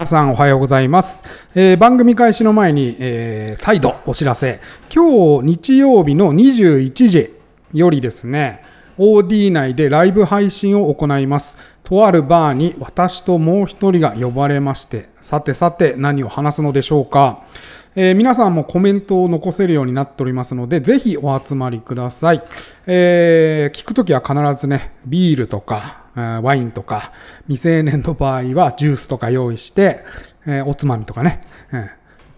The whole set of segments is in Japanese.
皆さんおはようございます。えー番組開始の前に、えー再度お知らせ。今日日曜日の21時よりですね、OD 内でライブ配信を行います。とあるバーに私ともう一人が呼ばれまして、さてさて何を話すのでしょうか。えー皆さんもコメントを残せるようになっておりますので、ぜひお集まりください。え聞くときは必ずね、ビールとか、ワインとか、未成年の場合はジュースとか用意して、えーおつまみとかね、うん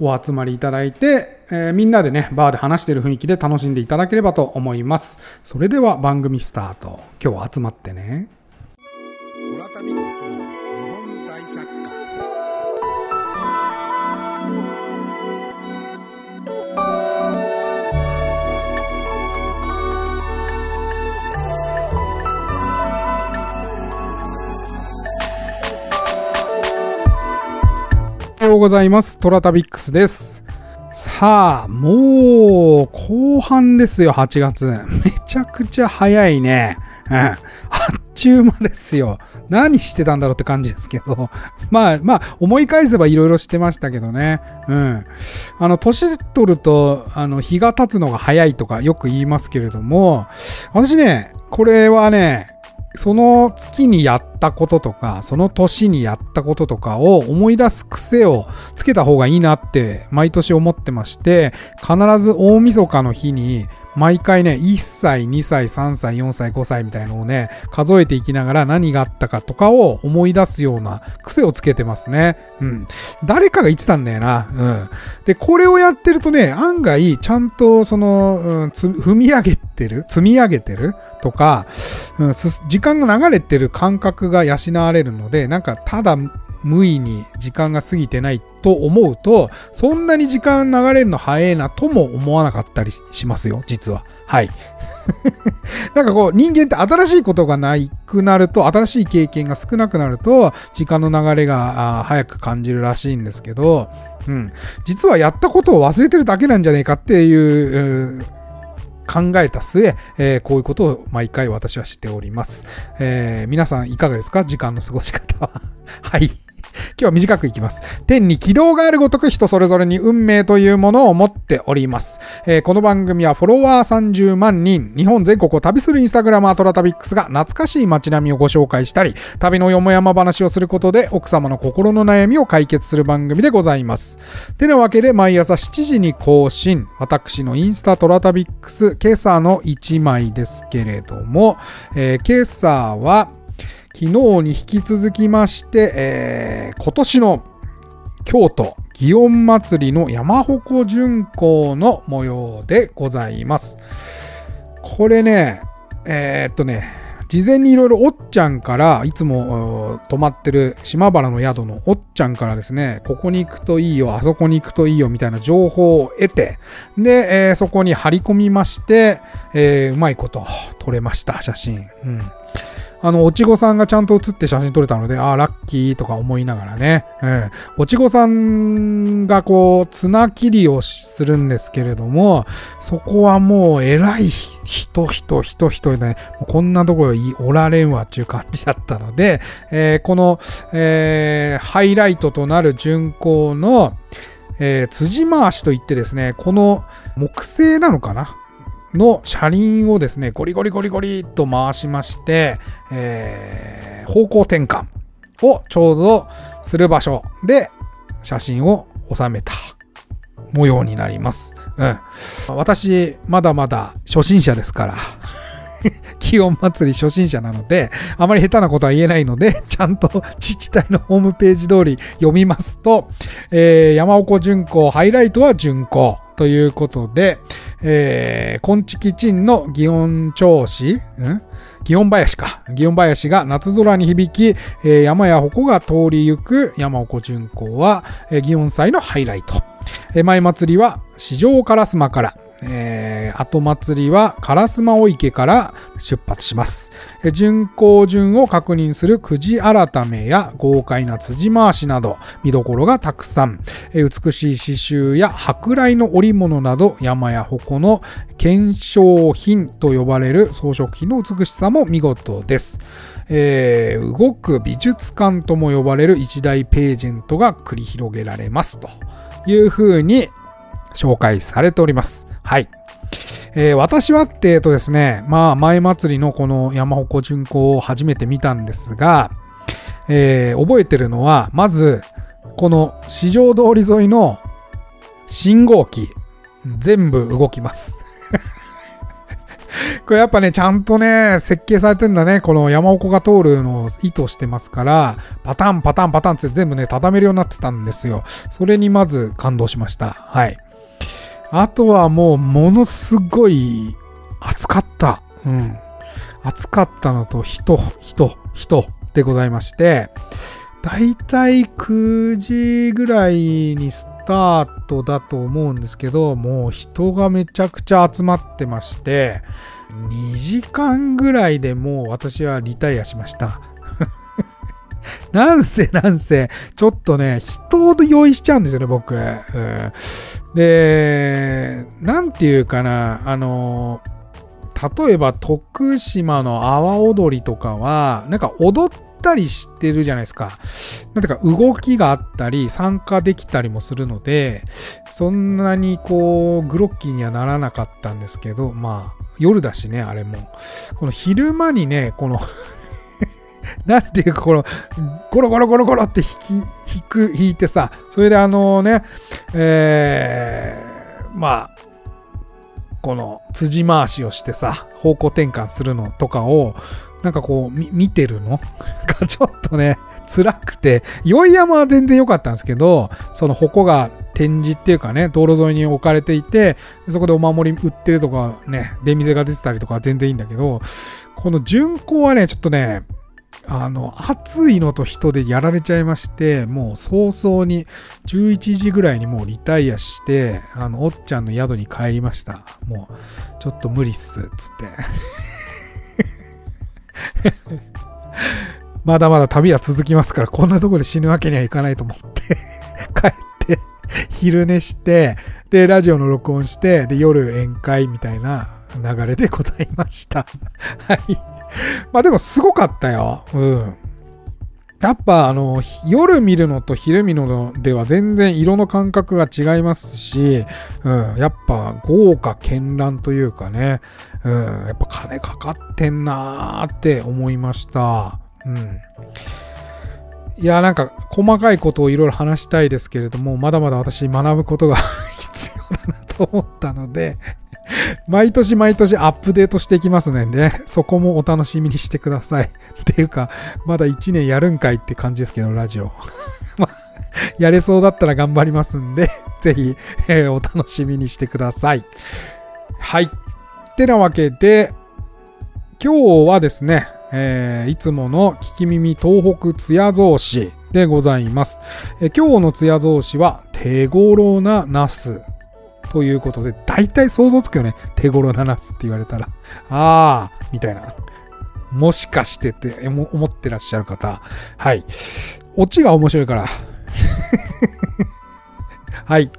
お集まりいただいて、えーみんなでね、バーで話してる雰囲気で楽しんでいただければと思います。それでは番組スタート。今日は集まってね。ようございます。トラタビックスです。さあ、もう、後半ですよ、8月。めちゃくちゃ早いね。うん。あっちゅう間ですよ。何してたんだろうって感じですけど。まあ、まあ、思い返せばいろいろしてましたけどね。うん。あの、年取ると、あの、日が経つのが早いとかよく言いますけれども、私ね、これはね、その月にやったこととか、その年にやったこととかを思い出す癖をつけた方がいいなって毎年思ってまして、必ず大晦日の日に毎回ね、1歳、2歳、3歳、4歳、5歳みたいのをね、数えていきながら何があったかとかを思い出すような癖をつけてますね。うん。誰かが言ってたんだよな。うん。で、これをやってるとね、案外、ちゃんと、その、うん、踏み上げてる積み上げてるとか、うん、時間が流れてる感覚が養われるので、なんか、ただ、無意に時間が過ぎてないと思うと、そんなに時間流れるの早いなとも思わなかったりしますよ、実は。はい。なんかこう、人間って新しいことがなくなると、新しい経験が少なくなると、時間の流れが早く感じるらしいんですけど、うん。実はやったことを忘れてるだけなんじゃねえかっていう、う考えた末、えーこういうことを毎回私はしております。えー皆さんいかがですか？時間の過ごし方は。はい。今日は短くいきます。天に軌道があるごとく人それぞれに運命というものを持っております。えーこの番組はフォロワー30万人、日本全国を旅するインスタグラマートラタビックスが懐かしい街並みをご紹介したり、旅のよもやま話をすることで奥様の心の悩みを解決する番組でございます。てなわけで毎朝7時に更新、私のインスタトラタビックス、今朝の1枚ですけれども、えー今朝は、昨日に引き続きまして、えー今年の京都祇園祭の山鉾巡行の模様でございます。これね、えーっとね、事前にいろいろおっちゃんから、いつも泊まってる島原の宿のおっちゃんからですね、ここに行くといいよ、あそこに行くといいよみたいな情報を得て、で、えーそこに張り込みまして、えーうまいこと撮れました、写真。うん。あの、おちごさんがちゃんと写って写真撮れたので、ああ、ラッキーとか思いながらね。うん。おちごさんがこう、綱切りをするんですけれども、そこはもう偉い人、人、人、人で、ね、こんなところいおられんわっていう感じだったので、えーこの、えーハイライトとなる巡行の、えー辻回しといってですね、この木製なのかな？の車輪をですね、ゴリゴリゴリゴリと回しまして、えー方向転換をちょうどする場所で写真を収めた模様になります。うん。私、まだまだ初心者ですから。気温祭り初心者なので、あまり下手なことは言えないので、ちゃんと自治体のホームページ通り読みますと、えー山鉾巡行、ハイライトは巡行ということで、えー、昆虫鎮の祇園調子、ん？祇園林か。祇園林が夏空に響き、えー山や鉾が通り行く山鉾巡行は、えー祇園祭のハイライト。えー前祭りは四条烏丸から、えー後祭りは烏丸池から出発します。巡行順を確認するくじ改めや豪快な辻回しなど見どころがたくさん。美しい刺繍や舶来の織物など山や鉾の検証品と呼ばれる装飾品の美しさも見事です。えー、動く美術館とも呼ばれる一大ページェントが繰り広げられますというふうに紹介されております。はい。えー、私はって、えっとですね、まあ、前祭りのこの山鉾巡行を初めて見たんですが、えー、覚えてるのは、まず、この市場通り沿いの信号機、全部動きます。これやっぱね、ちゃんとね、設計されてんだね。この山鉾が通るのを意図してますから、パタン、パタン、パタンって全部ね、畳めるようになってたんですよ。それにまず感動しました。はい。あとはもう、ものすごい暑かった。うん。暑かったのと、人、人、人でございまして、だいたい9時ぐらいにスタートだと思うんですけど、もう人がめちゃくちゃ集まってまして、2時間ぐらいでもう私はリタイアしました。なんせなんせ、ちょっとね、人を用意しちゃうんですよね、僕。うん、で、なんていうかな、あの、例えば徳島の阿波踊りとかは、なんか踊ったりしてるじゃないですか。なんていうか動きがあったり参加できたりもするので、そんなにこう、グロッキーにはならなかったんですけど、まあ、夜だしね、あれも。この昼間にね、このなんていうか、この、ゴロゴロゴロゴロって弾き、弾く、弾いてさ、それであのね、えー、まあ、この辻回しをしてさ、方向転換するのとかを、なんかこう、見てるの？が ちょっとね、辛くて、宵山は全然良かったんですけど、その矛が展示っていうかね、道路沿いに置かれていて、そこでお守り売ってるとかね、出店が出てたりとかは全然いいんだけど、この巡行はね、ちょっとね、あの、暑いのと人でやられちゃいまして、もう早々に11時ぐらいにもうリタイアして、あの、おっちゃんの宿に帰りました。もう、ちょっと無理っす、つって。まだまだ旅は続きますから、こんなとこで死ぬわけにはいかないと思って 帰って、昼寝して、で、ラジオの録音して、で、夜宴会みたいな流れでございましたはい。まあでもすごかったよ。うん。やっぱあの、夜見るのと昼見るのでは全然色の感覚が違いますし、うん、やっぱ豪華絢爛というかね、うん、やっぱ金かかってんなーって思いました。うん。いや、なんか細かいことをいろいろ話したいですけれども、まだまだ私学ぶことが 必要だなと思ったので 毎年毎年アップデートしていきますので、そこもお楽しみにしてください。っていうか、まだ1年やるんかいって感じですけど、ラジオ。まやれそうだったら頑張りますんで、ぜひ、えー、お楽しみにしてください。はい。ってなわけで、今日はですね、えー、いつもの聞き耳東北津屋造詞でございます。えー、今日の津屋造詞は手頃なナスということで、大体想像つくよね。手頃なナスって言われたら。あー、みたいな。もしかしてって思ってらっしゃる方。はい。オチが面白いから。はい。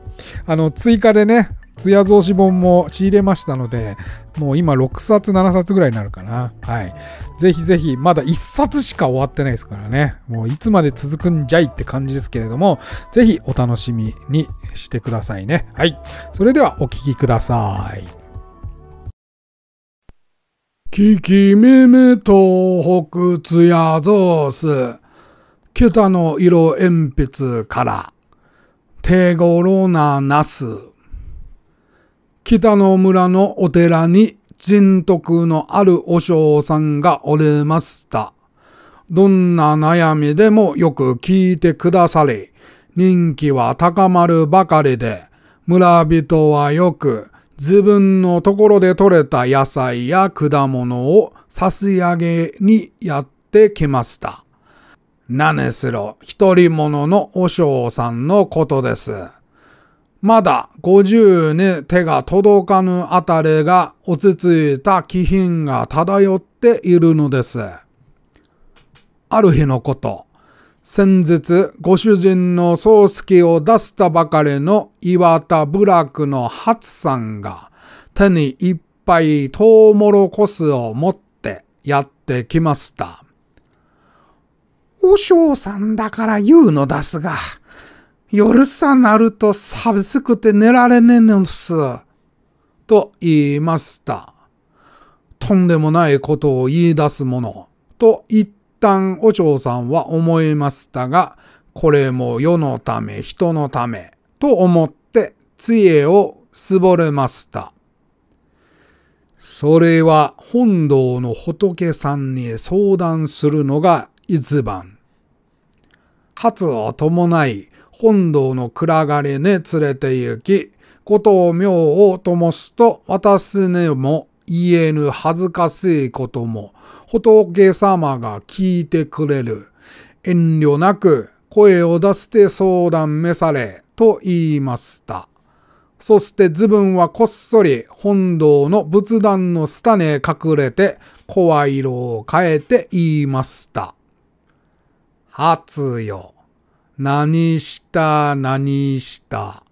あの、追加でね、ツヤ増し本も仕入れましたので、もう今6冊、7冊ぐらいになるかな。はい。ぜひぜひ、まだ1冊しか終わってないですからね。もういつまで続くんじゃいって感じですけれども、ぜひお楽しみにしてくださいね。はい。それではお聴きください。ききめめ東北つやぞーす。北の色鉛筆から。手頃なナス。北の村のお寺に人徳のある和尚さんがおれました。どんな悩みでもよく聞いてくださり、人気は高まるばかりで、村人はよく自分のところで採れた野菜や果物を差し上げにやってきました。何しろ一人者の和尚さんのことです。まだ50に手が届かぬあたりが落ち着いた気品が漂っているのです。ある日のこと、先日ご主人の葬式を出したばかりの岩田部落の初さんが手にいっぱいトウモロコスを持ってやってきました。お嬢さんだから言うのですが、夜さなると寂しくて寝られねえのす。と言いました。とんでもないことを言い出すもの。と一旦お嬢さんは思いましたが、これも世のため人のためと思って杖を絞れました。それは本堂の仏さんに相談するのが一番。初を伴い本堂の暗がりに連れて行き、ことを妙を灯すと、私にも言えぬ恥ずかしいことも、仏様が聞いてくれる。遠慮なく声を出して相談召され、と言いました。そして自分はこっそり本堂の仏壇の下に隠れて声色を変えて言いました。初よ。何した何した。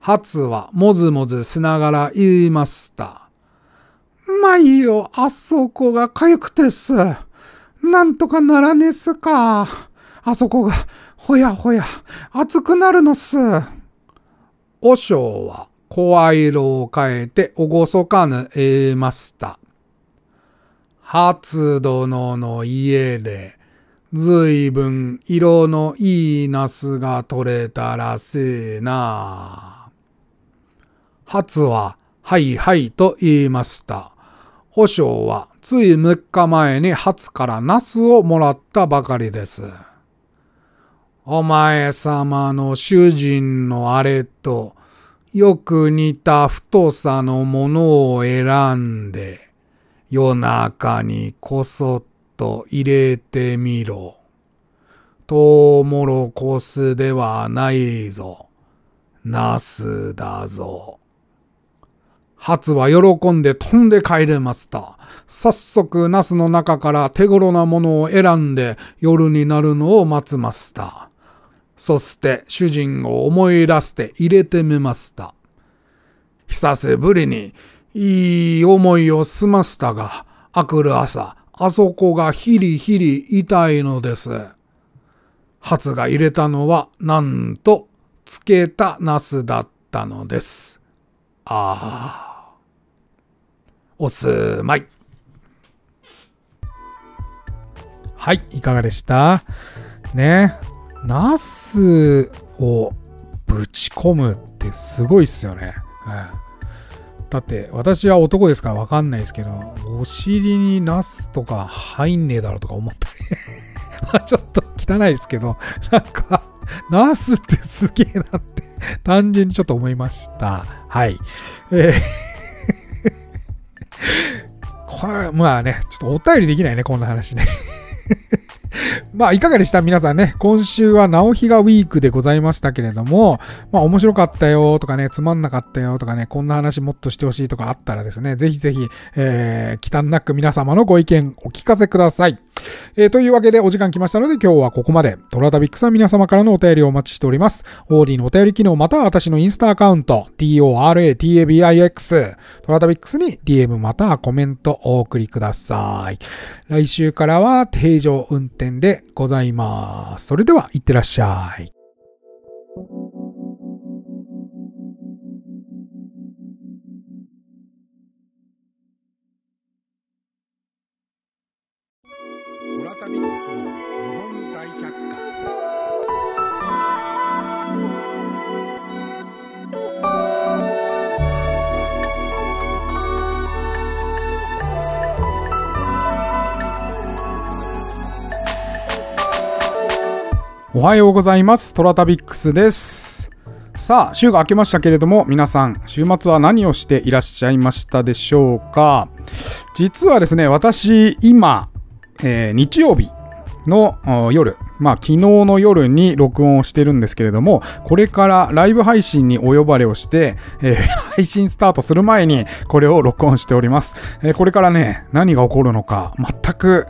初はもずもずしながら言いました。まあいよ、あそこがかゆくてす。なんとかならねすか。あそこがほやほや熱くなるのす。おしょうは声色を変えておごそかぬ言いました。初殿の家でずいぶん色のいいナスが取れたらしいな。初は、はいはいと言いました。保証はつい3日前に初からナスをもらったばかりです。お前様の主人のあれとよく似た太さのものを選んで夜中にこそっと入れてみろ。トウモロコスではないぞ。ナスだぞ。初は喜んで飛んで帰れました。早速、ナスの中から手頃なものを選んで夜になるのを待つました。そして主人を思い出して入れてみました。久しぶりにいい思いを済ませたが、あくる朝、あそこがヒリヒリ痛いのです。初が入れたのは、なんと、漬けたナスだったのです。ああ。おすまい。はい、いかがでした？ね。ナスをぶち込むってすごいっすよね。うんだって私は男ですからわかんないですけど、お尻にナスとか入んねえだろとか思ったり ちょっと汚いですけど、なんか、ナスってすげえなって単純にちょっと思いました。はい。えー これ、まあね、ちょっとお便りできないね、こんな話ね まあ、いかがでした？皆さんね。今週は直日がウィークでございましたけれども、まあ、面白かったよとかね、つまんなかったよとかね、こんな話もっとしてほしいとかあったらですね、ぜひぜひ、えー、忌憚なく皆様のご意見お聞かせください。えー、というわけでお時間来ましたので今日はここまで。トラタビックスは皆様からのお便りをお待ちしております。オーディのお便り機能または私のインスタアカウント、TORATABIX、トラタビックスに DM またはコメントお送りください。来週からは定常運転でございます。それでは、いってらっしゃい。おはようございます。トラタビックスです。さあ、週が明けましたけれども、皆さん、週末は何をしていらっしゃいましたでしょうか？実はですね、私、今、えー、日曜日の夜、まあ昨日の夜に録音をしてるんですけれども、これからライブ配信にお呼ばれをして、えー、配信スタートする前にこれを録音しております。えー、これからね、何が起こるのか全く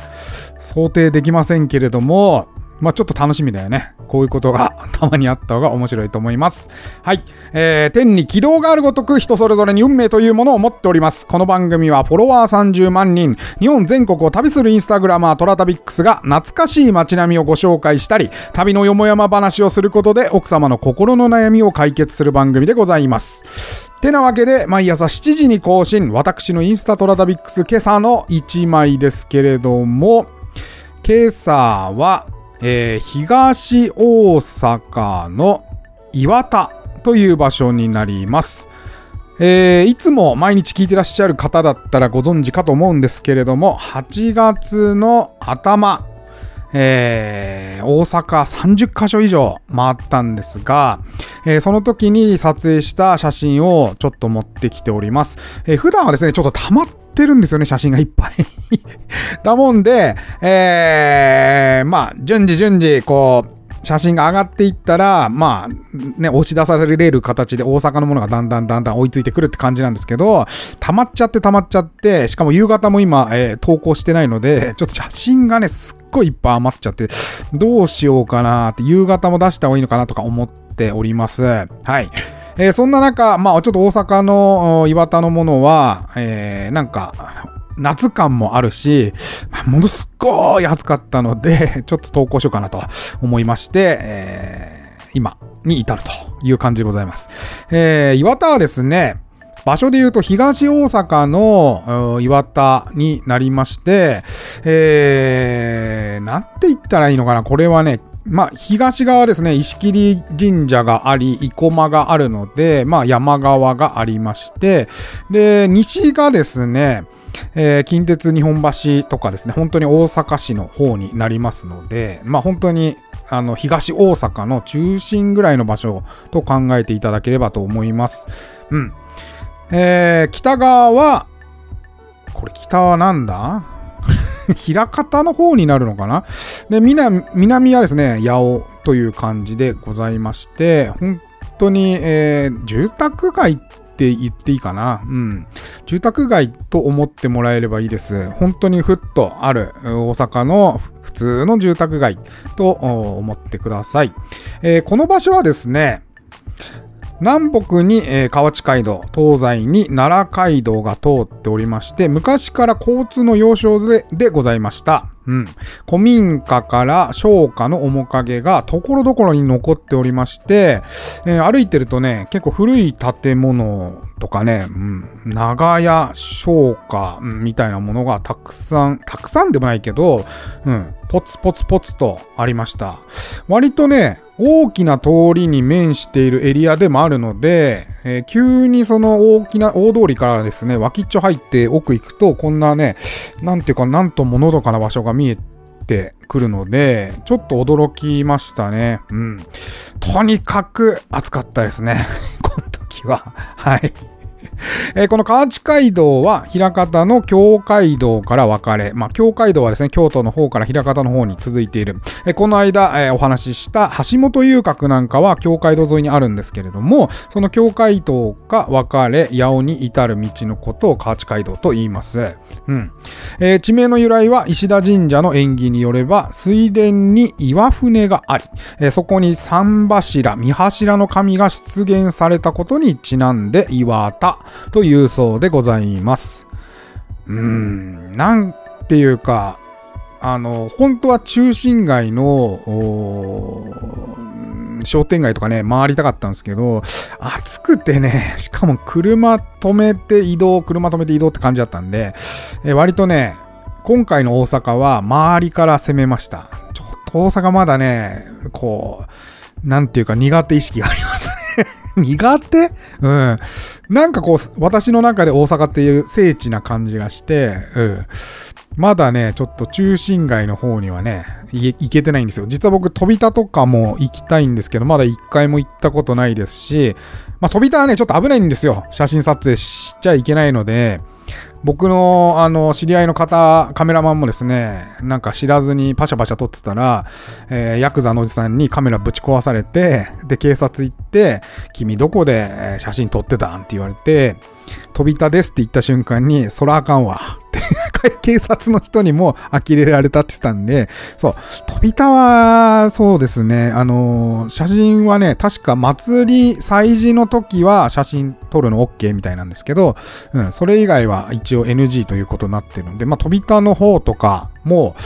想定できませんけれども、まあちょっと楽しみだよね。こういうことが たまにあった方が面白いと思います。はい。えー、天に軌道があるごとく人それぞれに運命というものを持っております。この番組はフォロワー30万人、日本全国を旅するインスタグラマートラタビックスが懐かしい街並みをご紹介したり、旅のよもやま話をすることで奥様の心の悩みを解決する番組でございます。てなわけで、毎朝7時に更新、私のインスタトラタビックス今朝の1枚ですけれども、今朝は、えー、東大阪の岩田という場所になります。えー、いつも毎日聞いてらっしゃる方だったらご存知かと思うんですけれども、8月の頭、えー、大阪30カ所以上回ったんですが、えー、その時に撮影した写真をちょっと持ってきております。えー、普段はですね、ちょっと溜まってるんですよね、写真がいっぱい だもんで、えー、まあ、順次順次、こう、写真が上がっていったら、まあ、ね、押し出される形で大阪のものがだんだんだんだん追いついてくるって感じなんですけど、溜まっちゃって溜まっちゃって、しかも夕方も今、えー、投稿してないので、ちょっと写真がね、すっごいいっぱい余っちゃって、どうしようかなって、夕方も出した方がいいのかなとか思っております。はい。えー、そんな中、まあ、ちょっと大阪の岩田のものは、えー、なんか、夏感もあるし、ものすっごい暑かったので、ちょっと投稿しようかなと思いまして、えー、今に至るという感じでございます。えー、岩田はですね、場所で言うと東大阪の岩田になりまして、えー、なんて言ったらいいのかなこれはね、まあ、東側ですね、石切神社があり、生駒があるので、まあ、山側がありまして、で、西がですね、えー、近鉄日本橋とかですね、本当に大阪市の方になりますので、まあ本当にあの東大阪の中心ぐらいの場所と考えていただければと思います。うん。えー、北側は、これ北はなんだ？平方の方になるのかな？で、南、南はですね、八尾という感じでございまして、本当に、えー、住宅街って言っていいかな？うん。住宅街と思ってもらえればいいです。本当にふっとある大阪の普通の住宅街と思ってください。えー、この場所はですね、南北に、えー、河内街道、東西に奈良街道が通っておりまして、昔から交通の要衝ででございました。うん。古民家から商家の面影がところどころに残っておりまして、えー、歩いてるとね、結構古い建物とかね、うん、長屋、商家、うん、みたいなものがたくさん、たくさんでもないけど、うん、ポツポツポツとありました。割とね、大きな通りに面しているエリアでもあるので、えー、急にその大きな大通りからですね、脇っちょ入って奥行くと、こんなね、なんていうか、なんとものどかな場所が見えてくるので、ちょっと驚きましたね。うん。とにかく暑かったですね。この時は。はい。えー、この河内街道は枚方の京街道から分かれ、まあ、京街道はですね、京都の方から枚方の方に続いている。えー、この間、えー、お話しした橋本遊郭なんかは京街道沿いにあるんですけれども、その京街道が分かれ、八尾に至る道のことを河内街道と言います。うん。えー、地名の由来は石田神社の縁起によれば、水田に岩船があり、えー、そこに三柱、三柱の神が出現されたことにちなんで岩田というそうでございます。うーん、なんていうか、あの、本当は中心街の、商店街とかね、回りたかったんですけど、暑くてね、しかも車止めて移動、車止めて移動って感じだったんで、え割とね、今回の大阪は周りから攻めました。ちょっと大阪まだね、こう、なんていうか苦手意識がありますね 苦手？うん。なんかこう、私の中で大阪っていう聖地な感じがして、うん。まだね、ちょっと中心街の方にはね、行けてないんですよ。実は僕、飛び田とかも行きたいんですけど、まだ一回も行ったことないですし、まあ、飛び田はね、ちょっと危ないんですよ。写真撮影しちゃいけないので、僕の、あの、知り合いの方、カメラマンもですね、なんか知らずにパシャパシャ撮ってたら、えー、ヤクザのおじさんにカメラぶち壊されて、で、警察行って、君どこで写真撮ってたんって言われて、飛びたですって言った瞬間に、そらあかんわ。って 警察の人にも呆れられたって言ってたんで、そう、飛びたは、そうですね、あのー、写真はね、確か祭り、祭事の時は写真撮るの OK みたいなんですけど、うん、それ以外は一応 NG ということになってるので、まあ、飛びたの方とかも、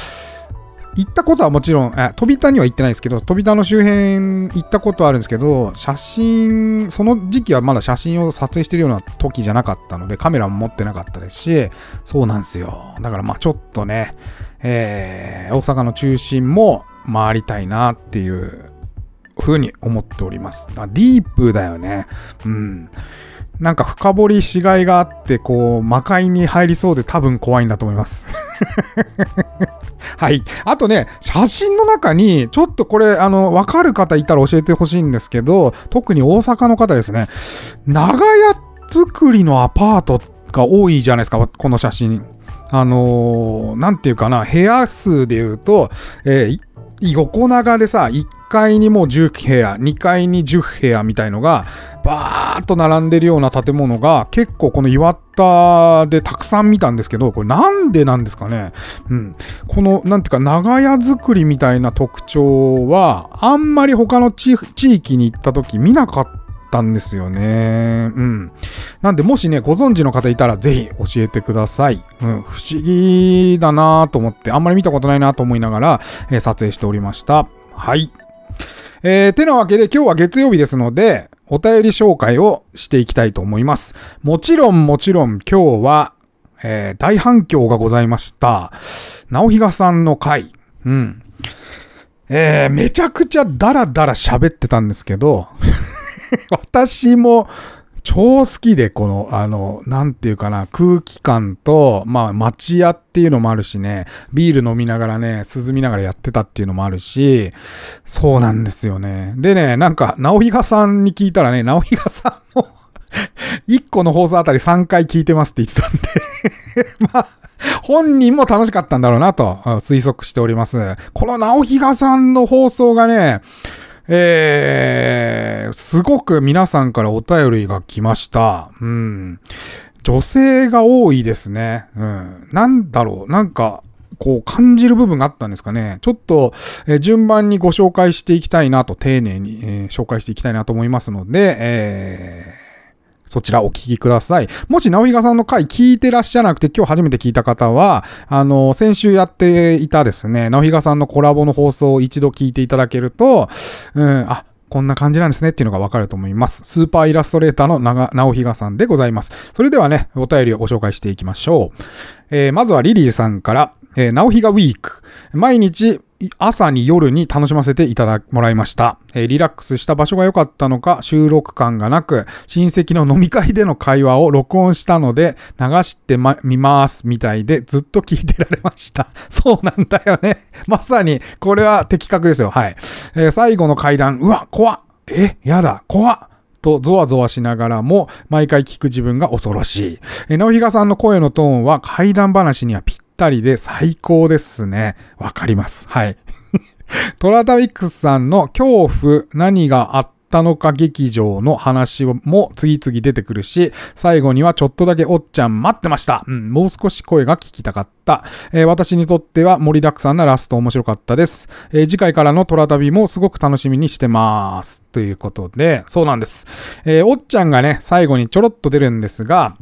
行ったことはもちろん、え飛び田には行ってないですけど、飛び田の周辺行ったことはあるんですけど、写真、その時期はまだ写真を撮影してるような時じゃなかったので、カメラも持ってなかったですし、そうなんですよ。だからまあちょっとね、えー、大阪の中心も回りたいなっていう風に思っております。ディープだよね。うん。なんか深掘りしがいがあって、こう、魔界に入りそうで多分怖いんだと思います。はい。あとね、写真の中に、ちょっとこれ、あの、わかる方いたら教えてほしいんですけど、特に大阪の方ですね、長屋作りのアパートが多いじゃないですか、この写真。あのー、なんていうかな、部屋数で言うと、えー、横長でさ、1階にもう10部屋、2階に10部屋みたいのが、バーっと並んでるような建物が、結構この岩田でたくさん見たんですけど、これなんでなんですかねうん。この、なんていうか、長屋作りみたいな特徴は、あんまり他の地域に行った時見なかったたんですよね。うん。なんで、もしね、ご存知の方いたら、ぜひ教えてください。うん。不思議だなと思って、あんまり見たことないなと思いながら、えー、撮影しておりました。はい。えー、てなわけで今日は月曜日ですので、お便り紹介をしていきたいと思います。もちろんもちろん今日は、えー、大反響がございました。直比賀さんの回。うん。えー、めちゃくちゃダラダラ喋ってたんですけど、私も超好きで、この、あの、なんていうかな、空気感と、まあ、町屋っていうのもあるしね、ビール飲みながらね、涼みながらやってたっていうのもあるし、そうなんですよね。でね、なんか、直比賀さんに聞いたらね、直比賀さんも 1個の放送あたり3回聞いてますって言ってたんで まあ、本人も楽しかったんだろうなと推測しております。この直比賀さんの放送がね、えー、すごく皆さんからお便りが来ました。うん。女性が多いですね。うん。なんだろう。なんか、こう感じる部分があったんですかね。ちょっと、えー、順番にご紹介していきたいなと、丁寧に、えー、紹介していきたいなと思いますので、えーそちらお聞きください。もし、直比賀さんの回聞いてらっしゃらなくて、今日初めて聞いた方は、あの、先週やっていたですね、直比賀さんのコラボの放送を一度聞いていただけると、うん、あ、こんな感じなんですねっていうのがわかると思います。スーパーイラストレーターの長直比賀さんでございます。それではね、お便りをご紹介していきましょう。えー、まずはリリーさんから、えー、直比賀ウィーク。毎日朝に夜に楽しませていただもらいました、えー、リラックスした場所が良かったのか収録感がなく親戚の飲み会での会話を録音したので流してま、みますみたいでずっと聞いてられました。そうなんだよね。まさにこれは的確ですよ。はい。えー、最後の階段、うわ、怖っえ、やだ、怖っとゾワゾワしながらも毎回聞く自分が恐ろしい。え、直比賀さんの声のトーンは怪談話にはぴったりで最高ですね。わかります。はい。トラタウィックスさんの恐怖、何があったのか劇場の話も次々出てくるし、最後にはちょっとだけおっちゃん待ってました。うん、もう少し声が聞きたかった。えー、私にとっては盛りだくさんなラスト面白かったです。えー、次回からのトラ旅もすごく楽しみにしてます。ということで、そうなんです。えー、おっちゃんがね、最後にちょろっと出るんですが、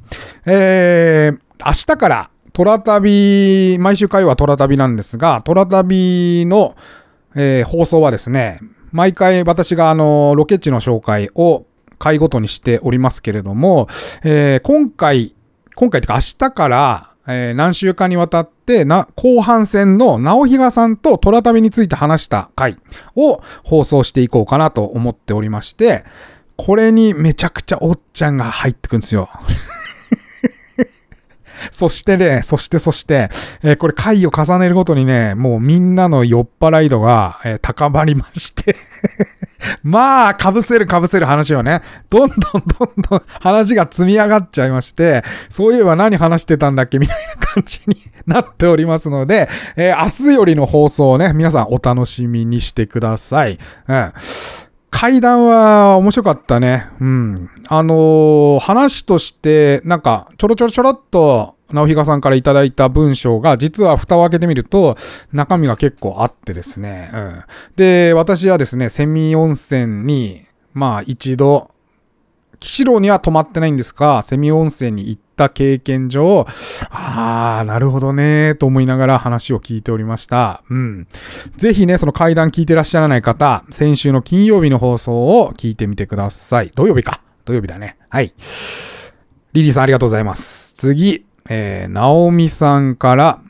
えー、明日からトラ旅、毎週火曜はトラ旅なんですが、トラ旅の、えー、放送はですね、毎回私があの、ロケ地の紹介を回ごとにしておりますけれども、えー、今回、今回というか明日から、えー、何週間にわたってな、後半戦の直比賀さんとトラ旅について話した回を放送していこうかなと思っておりまして、これにめちゃくちゃおっちゃんが入ってくんですよ。そしてね、そしてそして、えー、これ回を重ねるごとにね、もうみんなの酔っ払い度が、えー、高まりまして まあ、被せる被せる話をね、どんどんどんどん話が積み上がっちゃいまして、そういえば何話してたんだっけ？みたいな感じになっておりますので、えー、明日よりの放送をね、皆さんお楽しみにしてください。うん。階段は面白かったね。うん。あのー、話として、なんか、ちょろちょろちょろっと、直比賀さんからいただいた文章が、実は蓋を開けてみると、中身が結構あってですね。うん。で、私はですね、セミ温泉に、まあ一度、岸路には泊まってないんですが、セミ温泉に行った経験上、ああ、なるほどねと思いながら話を聞いておりました。うん。ぜひね、その階段聞いてらっしゃらない方、先週の金曜日の放送を聞いてみてください。土曜日か。土曜日だね。はい。リリーさんありがとうございます。次、えー、ナオミさんから、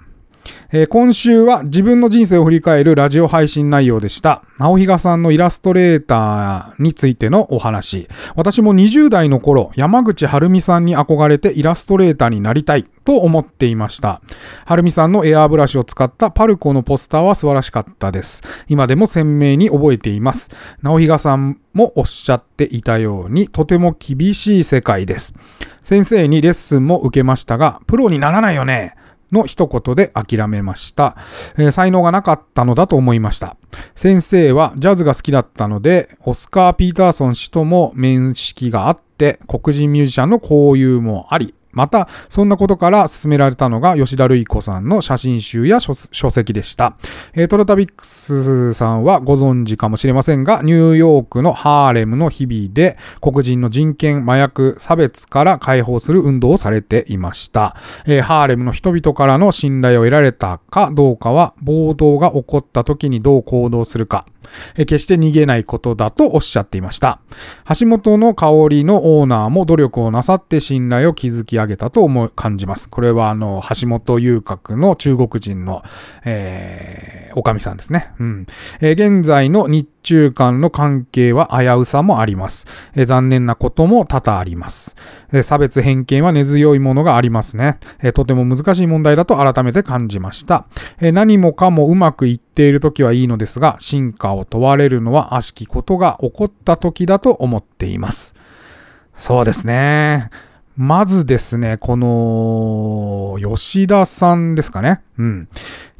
えー、今週は自分の人生を振り返るラジオ配信内容でした。青比嘉さんのイラストレーターについてのお話。私も20代の頃、山口はるみさんに憧れてイラストレーターになりたいと思っていました。はるみさんのエアーブラシを使ったパルコのポスターは素晴らしかったです。今でも鮮明に覚えています。直比嘉さんもおっしゃっていたように、とても厳しい世界です。先生にレッスンも受けましたが、プロにならないよね。の一言で諦めました、えー、才能がなかったのだと思いました。先生はジャズが好きだったので、オスカー・ピーターソン氏とも面識があって、黒人ミュージシャンの交友もあり、また、そんなことから進められたのが吉田類子さんの写真集や書籍でした。えー、トラタビックスさんはご存知かもしれませんが、ニューヨークのハーレムの日々で黒人の人権、麻薬、差別から解放する運動をされていました。えー、ハーレムの人々からの信頼を得られたかどうかは、暴動が起こった時にどう行動するか、え決して逃げないことだとおっしゃっていました。橋本の香りのオーナーも努力をなさって信頼を築き上げたと思い、感じます。これはあの、橋本遊郭の中国人の、えー、おかみさんですね。うん。えー、現在の日中間の関係は危うさもあります。え、残念なことも多々あります。え、差別偏見は根強いものがありますね、え、とても難しい問題だと改めて感じました。え、何もかもうまくいっている時はいいのですが、進化を問われるのは悪しきことが起こった時だと思っています。そうですね。まずですね、この、吉田さんですかね。うん。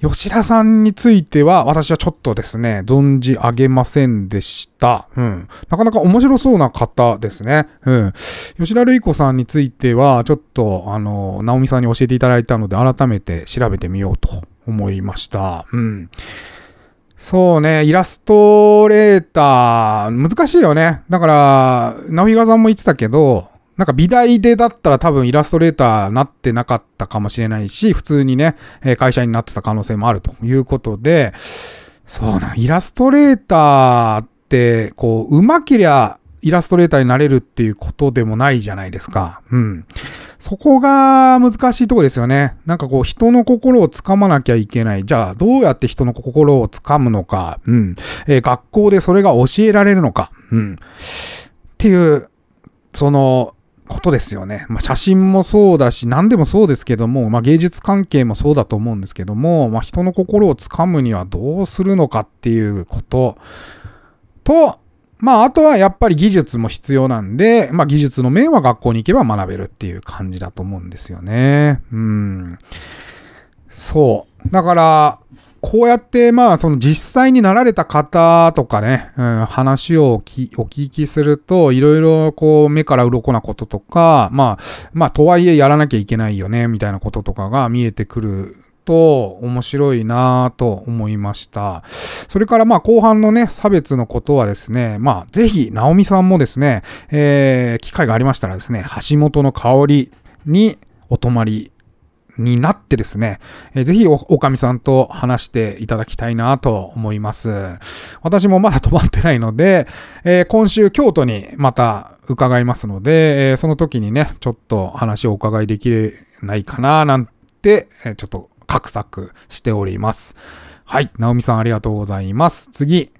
吉田さんについては、私はちょっとですね、存じ上げませんでした。うん。なかなか面白そうな方ですね。うん。吉田類子さんについては、ちょっと、あの、直美さんに教えていただいたので、改めて調べてみようと思いました。うん。そうね、イラストレーター、難しいよね。だから、直比賀さんも言ってたけど、なんか美大でだったら多分イラストレーターなってなかったかもしれないし、普通にね、会社になってた可能性もあるということで、そうな、イラストレーターって、こう、上手けりゃイラストレーターになれるっていうことでもないじゃないですか。うん。そこが難しいとこですよね。なんかこう人の心をつかまなきゃいけない。じゃあどうやって人の心をつかむのか。うん。えー、学校でそれが教えられるのか。うん。っていう、その、ことですよね。まあ、写真もそうだし、何でもそうですけども、まあ、芸術関係もそうだと思うんですけども、まあ、人の心をつかむにはどうするのかっていうことと、まあ、あとはやっぱり技術も必要なんで、まあ、技術の面は学校に行けば学べるっていう感じだと思うんですよね。うん。そう。だから、こうやって、まあ、その実際になられた方とかね、うん、話をお聞きすると、いろいろこう、目から鱗なこととか、まあ、まあ、とはいえやらなきゃいけないよね、みたいなこととかが見えてくると面白いなぁと思いました。それからまあ後半のね、差別のことはですね、まあぜひ、直美さんもですね、えー、機会がありましたらですね、橋本の香りにお泊まりになってですね、えー、ぜひお、おかみさんと話していただきたいなと思います。私もまだ泊まってないので、えー、今週京都にまた伺いますので、えー、その時にね、ちょっと話をお伺いできないかななんて、えちょっと画策しております。はい。直美さんありがとうございます。次。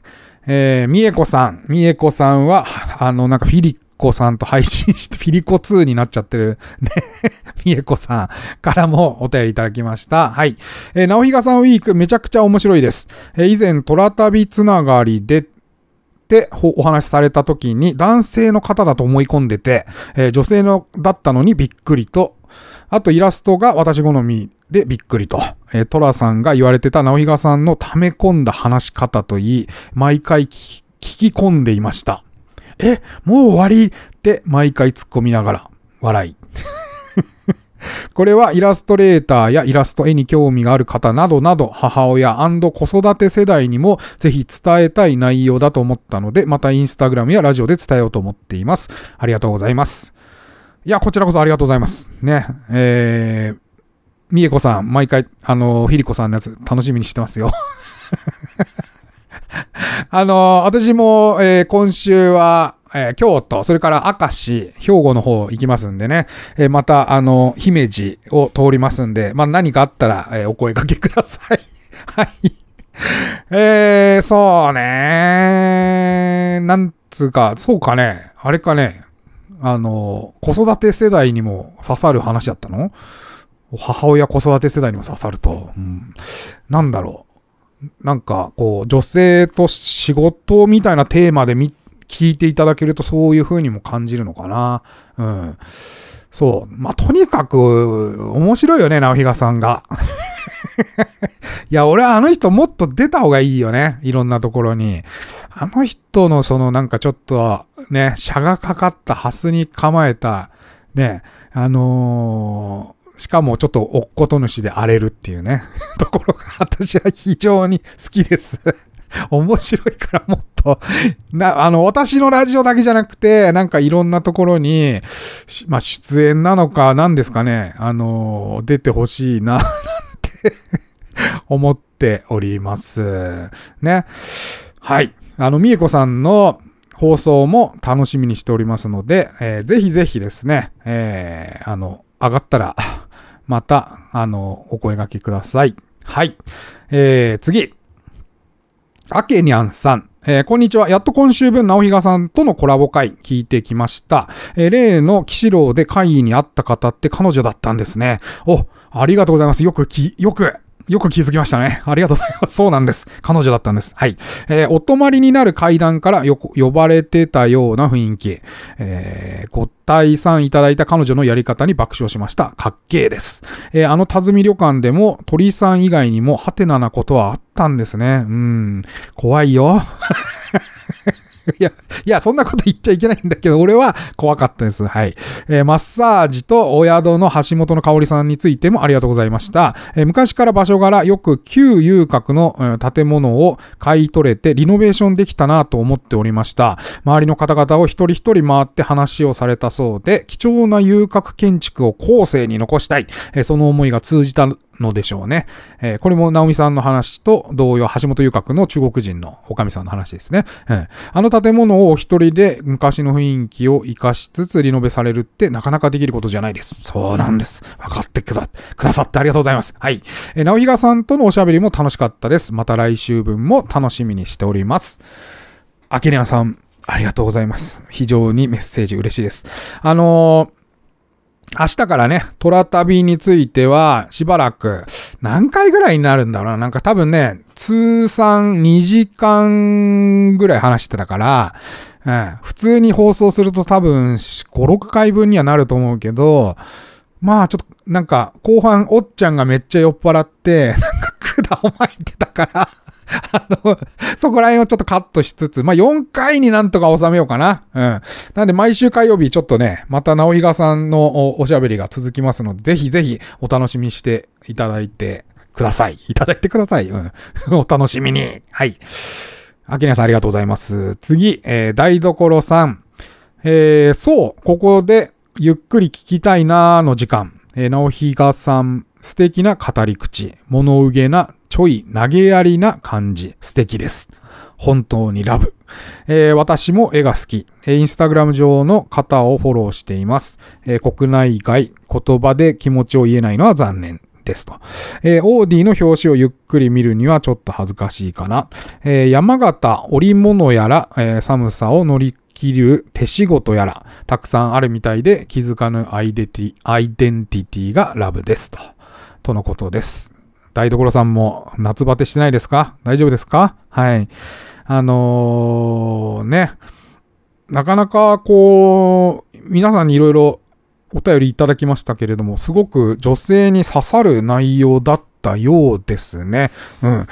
えー、みえこさん。みえこさんは、あの、なんかフィリコさんと配信して、フィリコ2になっちゃってる、ね。みえこさんからもお便りいただきました。はい。えー、直比賀さんウィークめちゃくちゃ面白いです。えー、以前、トラ旅つながりで、ってお話しされた時に男性の方だと思い込んでて、えー、女性のだったのにびっくりと、あとイラストが私好みでびっくりと、えー、トラさんが言われてた直比嘉さんの溜め込んだ話し方といい、毎回聞き込んでいました。え、もう終わりって毎回突っ込みながら笑い。これはイラストレーターやイラスト絵に興味がある方などなど母親子育て世代にもぜひ伝えたい内容だと思ったのでまたインスタグラムやラジオで伝えようと思っています。ありがとうございます。いや、こちらこそありがとうございます。ね。えー、みえこさん、毎回、あの、ひりこさんのやつ楽しみにしてますよ。あの、私も、えー、今週は、えー、京都、それから明石、兵庫の方行きますんでね、えー、また、あの、姫路を通りますんで、まあ、何かあったら、えー、お声掛けください。はい。えー、そうね。なんつうか、そうかね、あれかね、あの、子育て世代にも刺さる話だったの？母親子育て世代にも刺さると、うん、なんだろう。なんか、こう、女性と仕事みたいなテーマで見聞いていただけるとそういう風にも感じるのかな。うん。そう。まあ、とにかく、面白いよね、直比嘉さんが。いや、俺はあの人もっと出た方がいいよね。いろんなところに。あの人のそのなんかちょっと、ね、車がかかったハスに構えた、ね、あのー、しかもちょっとおっこと主で荒れるっていうね、ところが私は非常に好きです 面白いからもっと、な、あの、私のラジオだけじゃなくて、なんかいろんなところに、まあ、出演なのか、何ですかね、あの、出てほしいな、なんて思っております。ね。はい。あの、みえこさんの放送も楽しみにしておりますので、えー、ぜひぜひですね、えー、あの、上がったら、また、あの、お声掛けください。はい。えー、次。あけにゃんさん。えー、こんにちは。やっと今週分、直比賀さんとのコラボ会聞いてきました。えー、例の騎士郎で会議に会った方って彼女だったんですね。お、ありがとうございます。よくき、よくよく気づきましたね。ありがとうございます。そうなんです。彼女だったんです。はい。えー、お泊まりになる階段からよ呼ばれてたような雰囲気。えー、ご退散いただいた彼女のやり方に爆笑しました。かっけーです。えー、あの田積旅館でも鳥さん以外にもハテナなことはあったんですね。うん。怖いよ。いや、いや、そんなこと言っちゃいけないんだけど、俺は怖かったです。はい。えー、マッサージとお宿の橋本の香里さんについてもありがとうございました。えー、昔から場所柄、よく旧遊郭の、建物を買い取れてリノベーションできたなと思っておりました。周りの方々を一人一人回って話をされたそうで、貴重な遊郭建築を後世に残したい。えー、その思いが通じたのでしょうね。えー、これも直美さんの話と同様、橋本遊郭の中国人のおかみさんの話ですね。えー、あの建物をお一人で昔の雰囲気を活かしつつリノベされるってなかなかできることじゃないです。そうなんです。分かってくだくださってありがとうございます。はい。えー、直比嘉さんとのおしゃべりも楽しかったです。また来週分も楽しみにしております。あけにゃさん、ありがとうございます。非常にメッセージ嬉しいです。あのー明日からね、虎旅については、しばらく、何回ぐらいになるんだろうな。なんか多分ね、通算2時間ぐらい話してたから、うん、普通に放送すると多分5、6回分にはなると思うけど、まあちょっと、なんか、後半、おっちゃんがめっちゃ酔っ払って、なんか管を巻いてたから あの、そこら辺をちょっとカットしつつ、まあ、4回になんとか収めようかな。うん。なんで、毎週火曜日、ちょっとね、また直比嘉さんのおしゃべりが続きますので、ぜひぜひお楽しみしていただいてください。いただいてください。うん。お楽しみに。はい。あきなさんありがとうございます。次、えー、台所さん。えー、そう、ここでゆっくり聞きたいなーの時間。えー、直比嘉さん、素敵な語り口。物憂げなちょい投げやりな感じ。素敵です。本当にラブ。えー、私も絵が好き。え、インスタグラム上の方をフォローしています。えー、国内外、言葉で気持ちを言えないのは残念。ですと。えー、オーディの表紙をゆっくり見るにはちょっと恥ずかしいかな。えー、山形織物やら、えー、寒さを乗り切る手仕事やら、たくさんあるみたいで気づかぬアイデンティティがラブですと。とのことです。台所さんも夏バテしてないですか？大丈夫ですか？はい。あのー、ね、なかなかこう、皆さんにいろいろお便りいただきましたけれども、すごく女性に刺さる内容だったようですね。うん。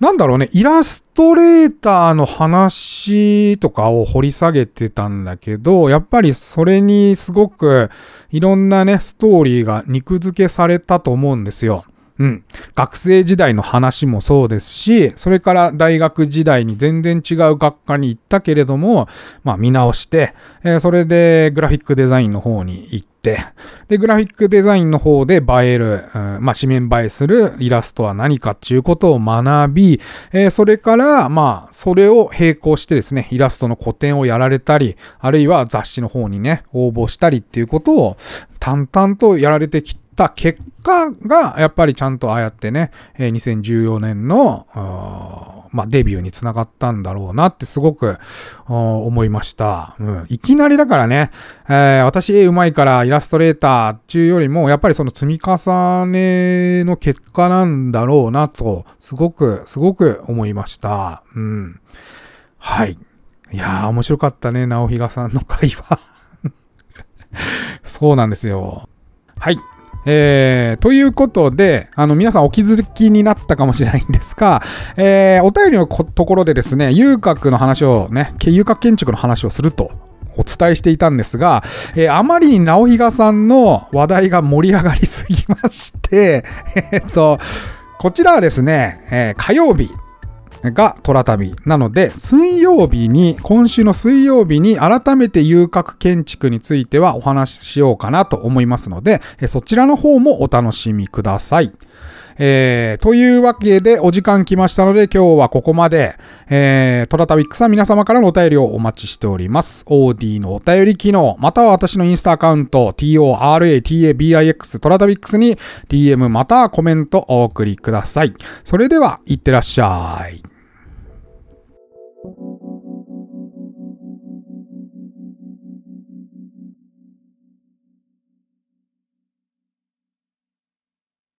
なんだろうね、イラストレーターの話とかを掘り下げてたんだけど、やっぱりそれにすごくいろんなね、ストーリーが肉付けされたと思うんですよ。うん。学生時代の話もそうですし、それから大学時代に全然違う学科に行ったけれども、まあ見直して、えー、それでグラフィックデザインの方に行って、で、グラフィックデザインの方で映える、うん、まあ紙面映えするイラストは何かっていうことを学び、えー、それから、まあ、それを並行してですね、イラストの個展をやられたり、あるいは雑誌の方にね、応募したりっていうことを淡々とやられてきてた結果が、やっぱりちゃんとああやってね、2014年の、まあ、デビューにつながったんだろうなってすごく思いました。うん、いきなりだからね、えー、私絵上手いからイラストレーターっていうよりも、やっぱりその積み重ねの結果なんだろうなと、すごく、すごく思いました。うん。はい。いやー、面白かったね、直比嘉さんの会話。そうなんですよ。はい。えー、ということで、あの、皆さんお気づきになったかもしれないんですが、えー、お便りのところでですね、遊郭の話をね、遊郭建築の話をするとお伝えしていたんですが、えー、あまりに直比嘉さんの話題が盛り上がりすぎまして、えっと、こちらはですね、えー、火曜日、が虎旅。なので、水曜日に、今週の水曜日に改めて遊郭建築についてはお話ししようかなと思いますので、そちらの方もお楽しみください。えー、というわけでお時間来ましたので今日はここまで、えー、トラタビックさん皆様からのお便りをお待ちしております。OD のお便り機能、または私のインスタアカウント、TORATABIX トラタビックスに DM またはコメントお送りください。それでは、いってらっしゃい。